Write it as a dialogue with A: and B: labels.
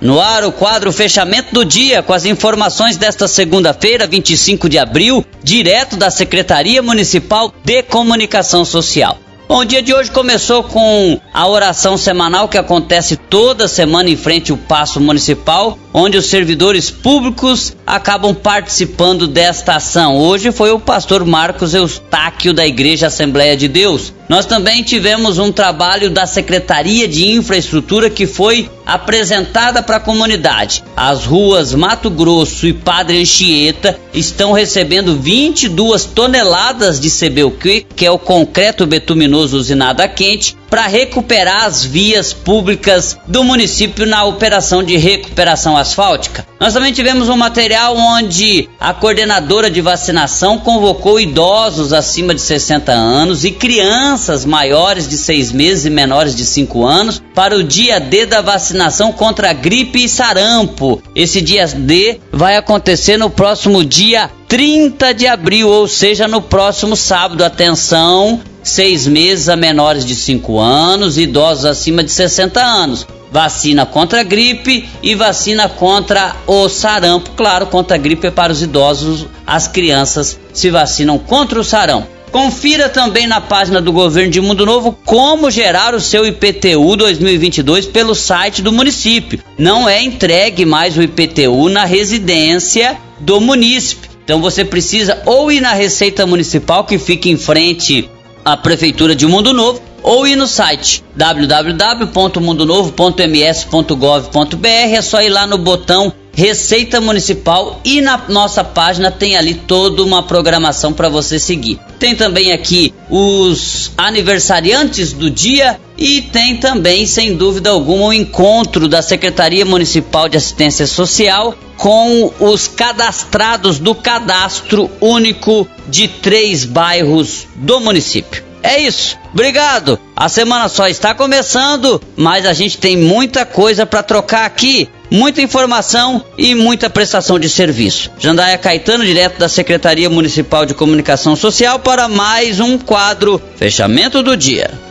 A: No ar, o quadro Fechamento do Dia, com as informações desta segunda-feira, 25 de abril, direto da Secretaria Municipal de Comunicação Social. Bom, o dia de hoje começou com a oração semanal que acontece toda semana em frente ao Paço Municipal, onde os servidores públicos acabam participando desta ação. Hoje foi o pastor Marcos Eustáquio da Igreja Assembleia de Deus. Nós também tivemos um trabalho da Secretaria de Infraestrutura que foi apresentada para a comunidade. As ruas Mato Grosso e Padre Anchieta estão recebendo 22 toneladas de CBUQ, que é o concreto betuminoso usinado a quente, para recuperar as vias públicas do município na operação de recuperação asfáltica. Nós também tivemos um material onde a coordenadora de vacinação convocou idosos acima de 60 anos e crianças maiores de 6 meses e menores de 5 anos para o dia D da vacinação contra gripe e sarampo. Esse dia D vai acontecer no próximo dia 30 de abril, ou seja, no próximo sábado. Atenção, seis meses a menores de 5 anos, idosos acima de 60 anos. Vacina contra a gripe e vacina contra o sarampo. Claro, contra a gripe é para os idosos, as crianças se vacinam contra o sarampo. Confira também na página do Governo de Mundo Novo como gerar o seu IPTU 2022 pelo site do município. Não é entregue mais o IPTU na residência do munícipe. Então você precisa ou ir na Receita Municipal, que fica em frente à Prefeitura de Mundo Novo, ou ir no site www.mundonovo.ms.gov.br. É só ir lá no botão Receita Municipal e na nossa página tem ali toda uma programação para você seguir. Tem também aqui os aniversariantes do dia e tem também, sem dúvida alguma, o encontro da Secretaria Municipal de Assistência Social com os cadastrados do cadastro único de três bairros do município. É isso. Obrigado. A semana só está começando, mas a gente tem muita coisa para trocar aqui, muita informação e muita prestação de serviço. Jandaia Caetano, direto da Secretaria Municipal de Comunicação Social, para mais um quadro Fechamento do Dia.